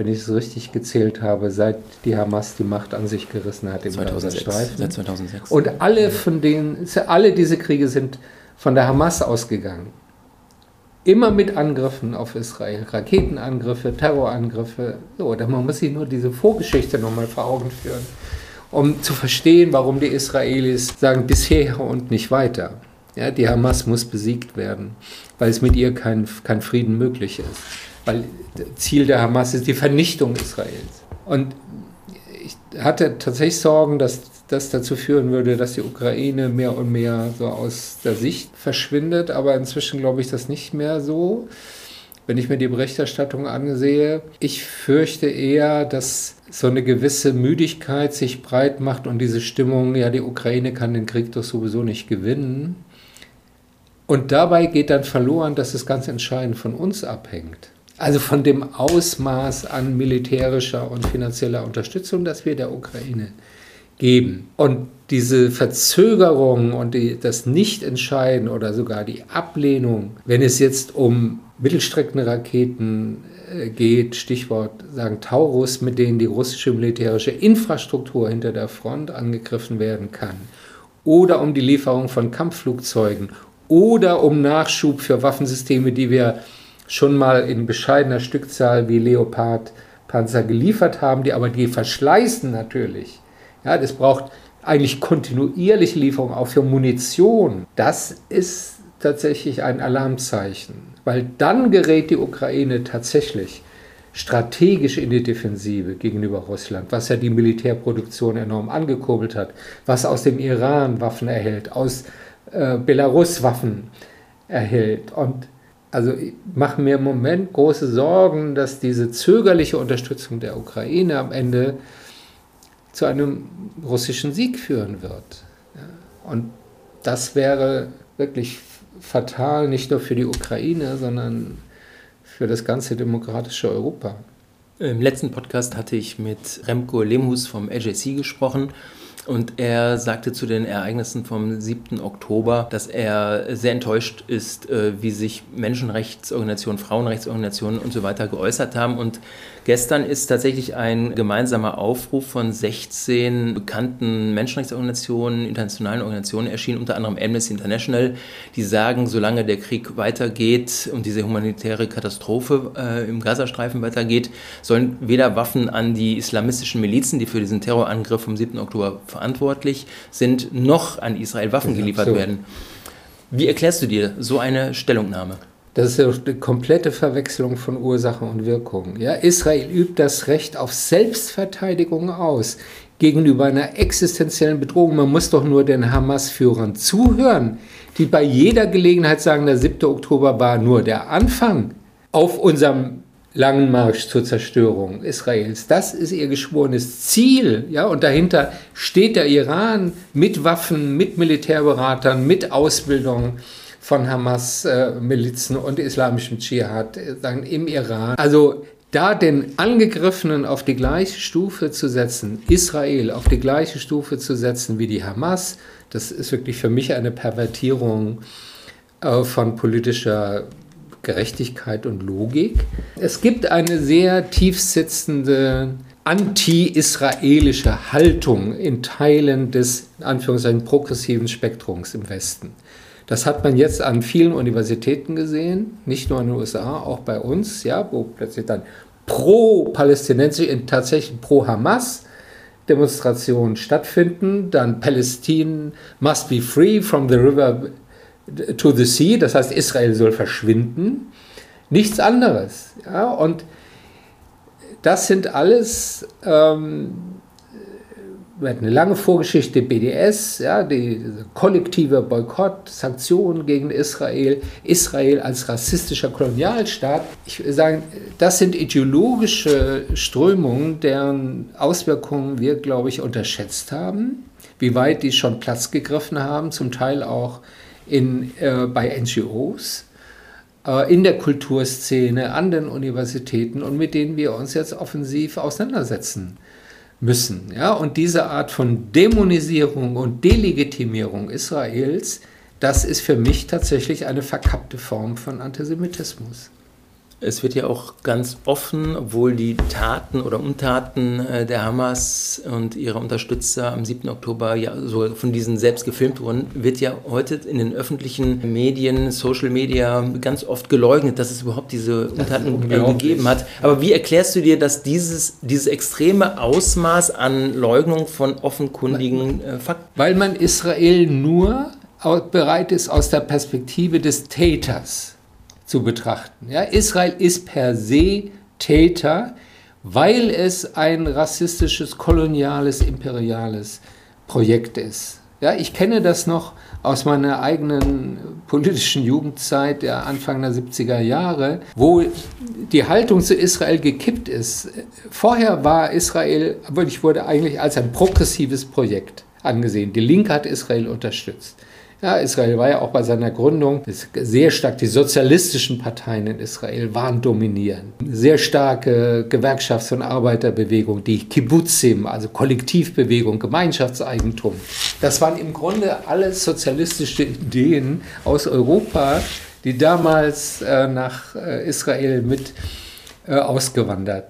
wenn ich es richtig gezählt habe, seit die Hamas die Macht an sich gerissen hat im 2006, Gazastreifen. Seit 2006. Und alle von denen, alle diese Kriege sind von der Hamas ausgegangen. Immer mit Angriffen auf Israel, Raketenangriffe, Terrorangriffe. So, man muss sich nur diese Vorgeschichte nochmal vor Augen führen um zu verstehen, warum die Israelis sagen, bisher und nicht weiter. Ja, die Hamas muss besiegt werden, weil es mit ihr kein, kein Frieden möglich ist. Weil Ziel der Hamas ist die Vernichtung Israels. Und ich hatte tatsächlich Sorgen, dass das dazu führen würde, dass die Ukraine mehr und mehr so aus der Sicht verschwindet. Aber inzwischen glaube ich das nicht mehr so wenn ich mir die Berichterstattung ansehe. Ich fürchte eher, dass so eine gewisse Müdigkeit sich breit macht und diese Stimmung, ja, die Ukraine kann den Krieg doch sowieso nicht gewinnen. Und dabei geht dann verloren, dass es ganz entscheidend von uns abhängt. Also von dem Ausmaß an militärischer und finanzieller Unterstützung, das wir der Ukraine geben. Und diese Verzögerung und die, das Nichtentscheiden oder sogar die Ablehnung, wenn es jetzt um Mittelstreckenraketen äh, geht, Stichwort sagen Taurus, mit denen die russische militärische Infrastruktur hinter der Front angegriffen werden kann, oder um die Lieferung von Kampfflugzeugen oder um Nachschub für Waffensysteme, die wir schon mal in bescheidener Stückzahl wie Leopard Panzer geliefert haben, die aber die verschleißen natürlich. Ja, das braucht eigentlich kontinuierliche Lieferung auch für Munition. Das ist tatsächlich ein Alarmzeichen, weil dann gerät die Ukraine tatsächlich strategisch in die Defensive gegenüber Russland, was ja die Militärproduktion enorm angekurbelt hat, was aus dem Iran Waffen erhält, aus äh, Belarus Waffen erhält. Und also ich mache mir im Moment große Sorgen, dass diese zögerliche Unterstützung der Ukraine am Ende zu einem russischen Sieg führen wird. Und das wäre wirklich fatal, nicht nur für die Ukraine, sondern für das ganze demokratische Europa. Im letzten Podcast hatte ich mit Remco Lemus vom LJC gesprochen und er sagte zu den Ereignissen vom 7. Oktober, dass er sehr enttäuscht ist, äh, wie sich Menschenrechtsorganisationen, Frauenrechtsorganisationen und so weiter geäußert haben und Gestern ist tatsächlich ein gemeinsamer Aufruf von 16 bekannten Menschenrechtsorganisationen, internationalen Organisationen erschienen, unter anderem Amnesty International, die sagen, solange der Krieg weitergeht und diese humanitäre Katastrophe äh, im Gazastreifen weitergeht, sollen weder Waffen an die islamistischen Milizen, die für diesen Terrorangriff vom 7. Oktober verantwortlich sind, noch an Israel Waffen geliefert so. werden. Wie erklärst du dir so eine Stellungnahme? Das ist eine komplette Verwechslung von Ursache und Wirkung. Ja, Israel übt das Recht auf Selbstverteidigung aus gegenüber einer existenziellen Bedrohung. Man muss doch nur den Hamas-Führern zuhören, die bei jeder Gelegenheit sagen, der 7. Oktober war nur der Anfang auf unserem langen Marsch zur Zerstörung Israels. Das ist ihr geschworenes Ziel. Ja, und dahinter steht der Iran mit Waffen, mit Militärberatern, mit Ausbildung von Hamas-Milizen und islamischem Dschihad äh, im Iran. Also da den Angegriffenen auf die gleiche Stufe zu setzen, Israel auf die gleiche Stufe zu setzen wie die Hamas, das ist wirklich für mich eine Pervertierung äh, von politischer Gerechtigkeit und Logik. Es gibt eine sehr tiefsitzende anti-israelische Haltung in Teilen des in Anführungszeichen progressiven Spektrums im Westen. Das hat man jetzt an vielen Universitäten gesehen, nicht nur in den USA, auch bei uns, ja, wo plötzlich dann pro-palästinensisch, tatsächlich pro-Hamas Demonstrationen stattfinden. Dann Palästin must be free from the river to the sea, das heißt, Israel soll verschwinden. Nichts anderes. Ja, und das sind alles ähm, eine lange Vorgeschichte BDS, ja, die kollektive Boykott, Sanktionen gegen Israel, Israel als rassistischer Kolonialstaat. Ich würde sagen, das sind ideologische Strömungen, deren Auswirkungen wir, glaube ich, unterschätzt haben, wie weit die schon Platz gegriffen haben, zum Teil auch in, äh, bei NGOs äh, in der Kulturszene, an den Universitäten und mit denen wir uns jetzt offensiv auseinandersetzen müssen. Ja? Und diese Art von Dämonisierung und Delegitimierung Israels, das ist für mich tatsächlich eine verkappte Form von Antisemitismus. Es wird ja auch ganz offen, obwohl die Taten oder Untaten äh, der Hamas und ihrer Unterstützer am 7. Oktober ja so von diesen selbst gefilmt wurden, wird ja heute in den öffentlichen Medien, Social Media ganz oft geleugnet, dass es überhaupt diese Untaten gegeben hat. Aber wie erklärst du dir, dass dieses, dieses extreme Ausmaß an Leugnung von offenkundigen äh, Fakten? Weil man Israel nur bereit ist aus der Perspektive des Täters zu betrachten. Ja, Israel ist per se Täter, weil es ein rassistisches, koloniales, imperiales Projekt ist. Ja, ich kenne das noch aus meiner eigenen politischen Jugendzeit, der Anfang der 70er Jahre, wo die Haltung zu Israel gekippt ist. Vorher war Israel, ich wurde eigentlich als ein progressives Projekt angesehen. Die Linke hat Israel unterstützt. Ja, Israel war ja auch bei seiner Gründung sehr stark, die sozialistischen Parteien in Israel waren dominierend. Sehr starke Gewerkschafts- und Arbeiterbewegung, die Kibbutzim, also Kollektivbewegung, Gemeinschaftseigentum. Das waren im Grunde alles sozialistische Ideen aus Europa, die damals äh, nach äh, Israel mit äh, ausgewandert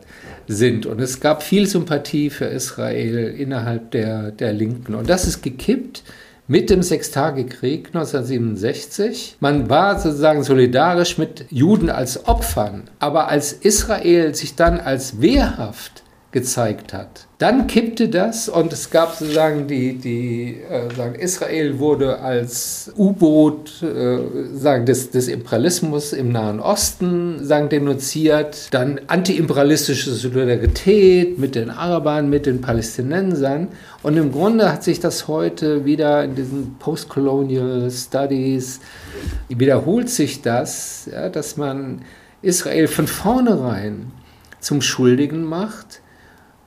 sind. Und es gab viel Sympathie für Israel innerhalb der, der Linken. Und das ist gekippt mit dem Sechstagekrieg 1967. Man war sozusagen solidarisch mit Juden als Opfern, aber als Israel sich dann als wehrhaft gezeigt hat. Dann kippte das und es gab sozusagen die, die äh, sagen, Israel wurde als U-Boot äh, sagen, des, des Imperialismus im Nahen Osten sagen, denunziert. Dann antiimperialistische Solidarität mit den Arabern, mit den Palästinensern. Und im Grunde hat sich das heute wieder in diesen Postcolonial Studies, wiederholt sich das, ja, dass man Israel von vornherein zum Schuldigen macht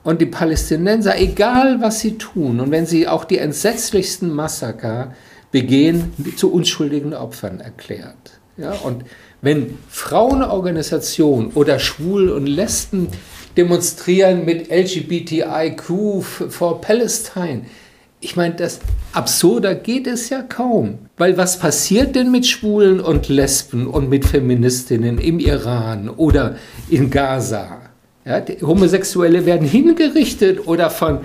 und die Palästinenser, egal was sie tun, und wenn sie auch die entsetzlichsten Massaker begehen, zu unschuldigen Opfern erklärt. Ja, und wenn Frauenorganisationen oder Schwul und Lesben demonstrieren mit LGBTIQ for Palestine, ich meine, das absurder geht es ja kaum. Weil was passiert denn mit Schwulen und Lesben und mit Feministinnen im Iran oder in Gaza? Ja, Homosexuelle werden hingerichtet oder von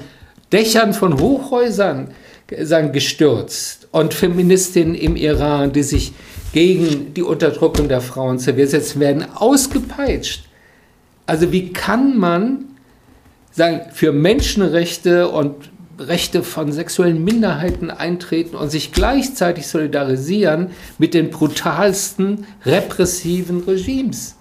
Dächern von Hochhäusern gestürzt. Und Feministinnen im Iran, die sich gegen die Unterdrückung der Frauen zur Wehr setzen, werden ausgepeitscht. Also wie kann man sagen, für Menschenrechte und Rechte von sexuellen Minderheiten eintreten und sich gleichzeitig solidarisieren mit den brutalsten repressiven Regimes?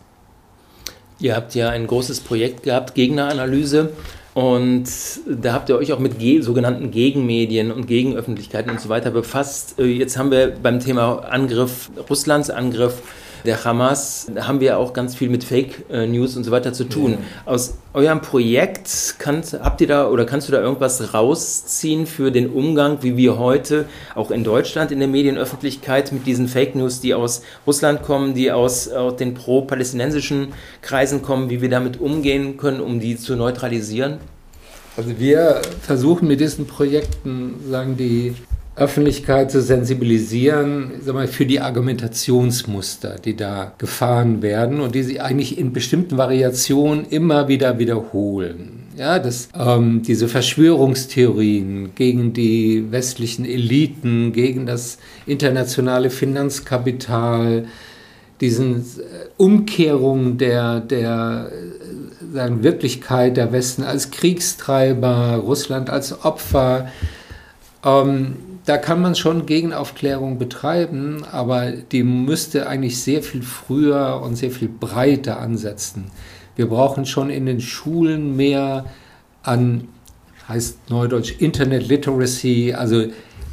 Ihr habt ja ein großes Projekt gehabt, Gegneranalyse. Und da habt ihr euch auch mit Ge sogenannten Gegenmedien und Gegenöffentlichkeiten und so weiter befasst. Äh, jetzt haben wir beim Thema Angriff, Russlands Angriff der Hamas, haben wir auch ganz viel mit Fake äh, News und so weiter zu tun. Ja. Aus eurem Projekt kannst, habt ihr da oder kannst du da irgendwas rausziehen für den Umgang, wie wir heute auch in Deutschland in der Medienöffentlichkeit mit diesen Fake News, die aus Russland kommen, die aus, aus den pro-palästinensischen Kreisen kommen, wie wir damit umgehen können, um die zu neutralisieren? Also wir versuchen mit diesen Projekten, sagen die Öffentlichkeit zu sensibilisieren sag mal, für die Argumentationsmuster, die da gefahren werden und die sie eigentlich in bestimmten Variationen immer wieder wiederholen. Ja, das, ähm, diese Verschwörungstheorien gegen die westlichen Eliten, gegen das internationale Finanzkapital, diesen äh, Umkehrungen der, der äh, sagen, Wirklichkeit der Westen als Kriegstreiber, Russland als Opfer. Ähm, da kann man schon Gegenaufklärung betreiben, aber die müsste eigentlich sehr viel früher und sehr viel breiter ansetzen. Wir brauchen schon in den Schulen mehr an, heißt neudeutsch Internet Literacy, also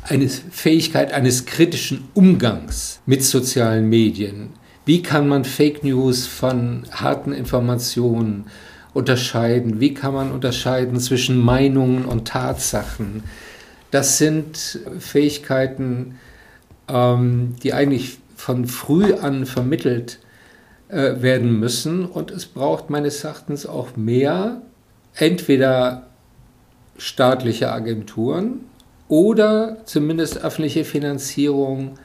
eine Fähigkeit eines kritischen Umgangs mit sozialen Medien. Wie kann man Fake News von harten Informationen unterscheiden? Wie kann man unterscheiden zwischen Meinungen und Tatsachen? Das sind Fähigkeiten, ähm, die eigentlich von früh an vermittelt äh, werden müssen. Und es braucht meines Erachtens auch mehr, entweder staatliche Agenturen oder zumindest öffentliche Finanzierung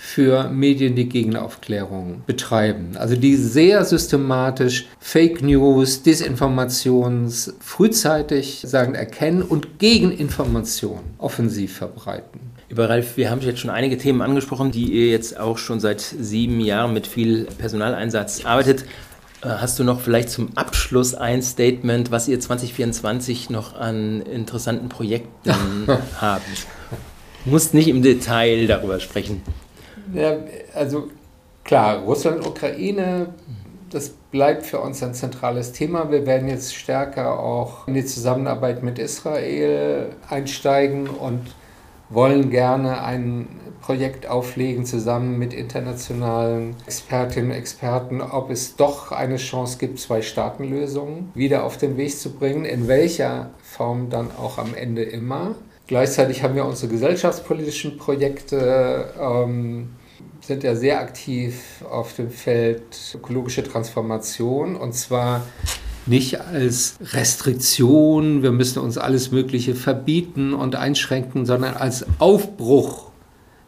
für Medien, die Gegenaufklärung betreiben. Also die sehr systematisch Fake News, Desinformations frühzeitig sagen, erkennen und Gegeninformation offensiv verbreiten. Lieber Ralf, wir haben jetzt schon einige Themen angesprochen, die ihr jetzt auch schon seit sieben Jahren mit viel Personaleinsatz arbeitet. Äh, hast du noch vielleicht zum Abschluss ein Statement, was ihr 2024 noch an interessanten Projekten habt? Musst nicht im Detail darüber sprechen. Ja, also klar, Russland, Ukraine, das bleibt für uns ein zentrales Thema. Wir werden jetzt stärker auch in die Zusammenarbeit mit Israel einsteigen und wollen gerne ein Projekt auflegen zusammen mit internationalen Expertinnen und Experten, ob es doch eine Chance gibt, zwei Staatenlösungen wieder auf den Weg zu bringen, in welcher Form dann auch am Ende immer. Gleichzeitig haben wir unsere gesellschaftspolitischen Projekte, ähm, sind ja sehr aktiv auf dem Feld ökologische Transformation und zwar nicht als Restriktion, wir müssen uns alles Mögliche verbieten und einschränken, sondern als Aufbruch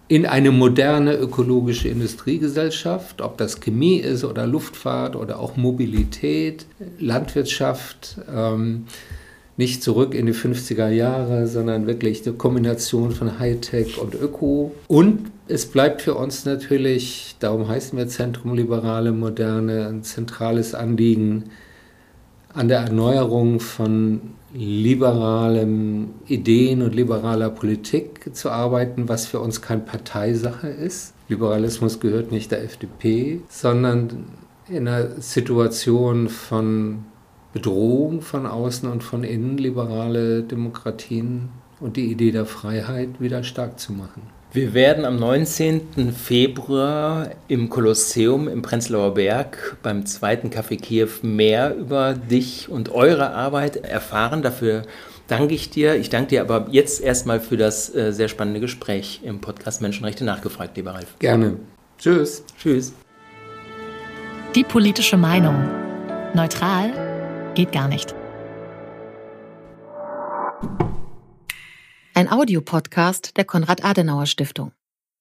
in eine moderne ökologische Industriegesellschaft, ob das Chemie ist oder Luftfahrt oder auch Mobilität, Landwirtschaft. Ähm, nicht zurück in die 50er Jahre, sondern wirklich eine Kombination von Hightech und Öko. Und es bleibt für uns natürlich, darum heißen wir Zentrum Liberale Moderne, ein zentrales Anliegen an der Erneuerung von liberalen Ideen und liberaler Politik zu arbeiten, was für uns keine Parteisache ist. Liberalismus gehört nicht der FDP, sondern in einer Situation von Bedrohung von außen und von innen liberale Demokratien und die Idee der Freiheit wieder stark zu machen. Wir werden am 19. Februar im Kolosseum im Prenzlauer Berg beim zweiten Café Kiew mehr über dich und eure Arbeit erfahren. Dafür danke ich dir. Ich danke dir aber jetzt erstmal für das äh, sehr spannende Gespräch im Podcast Menschenrechte nachgefragt, lieber Ralf. Gerne. Tschüss. Tschüss. Die politische Meinung. Neutral Geht gar nicht. Ein Audiopodcast der Konrad-Adenauer-Stiftung.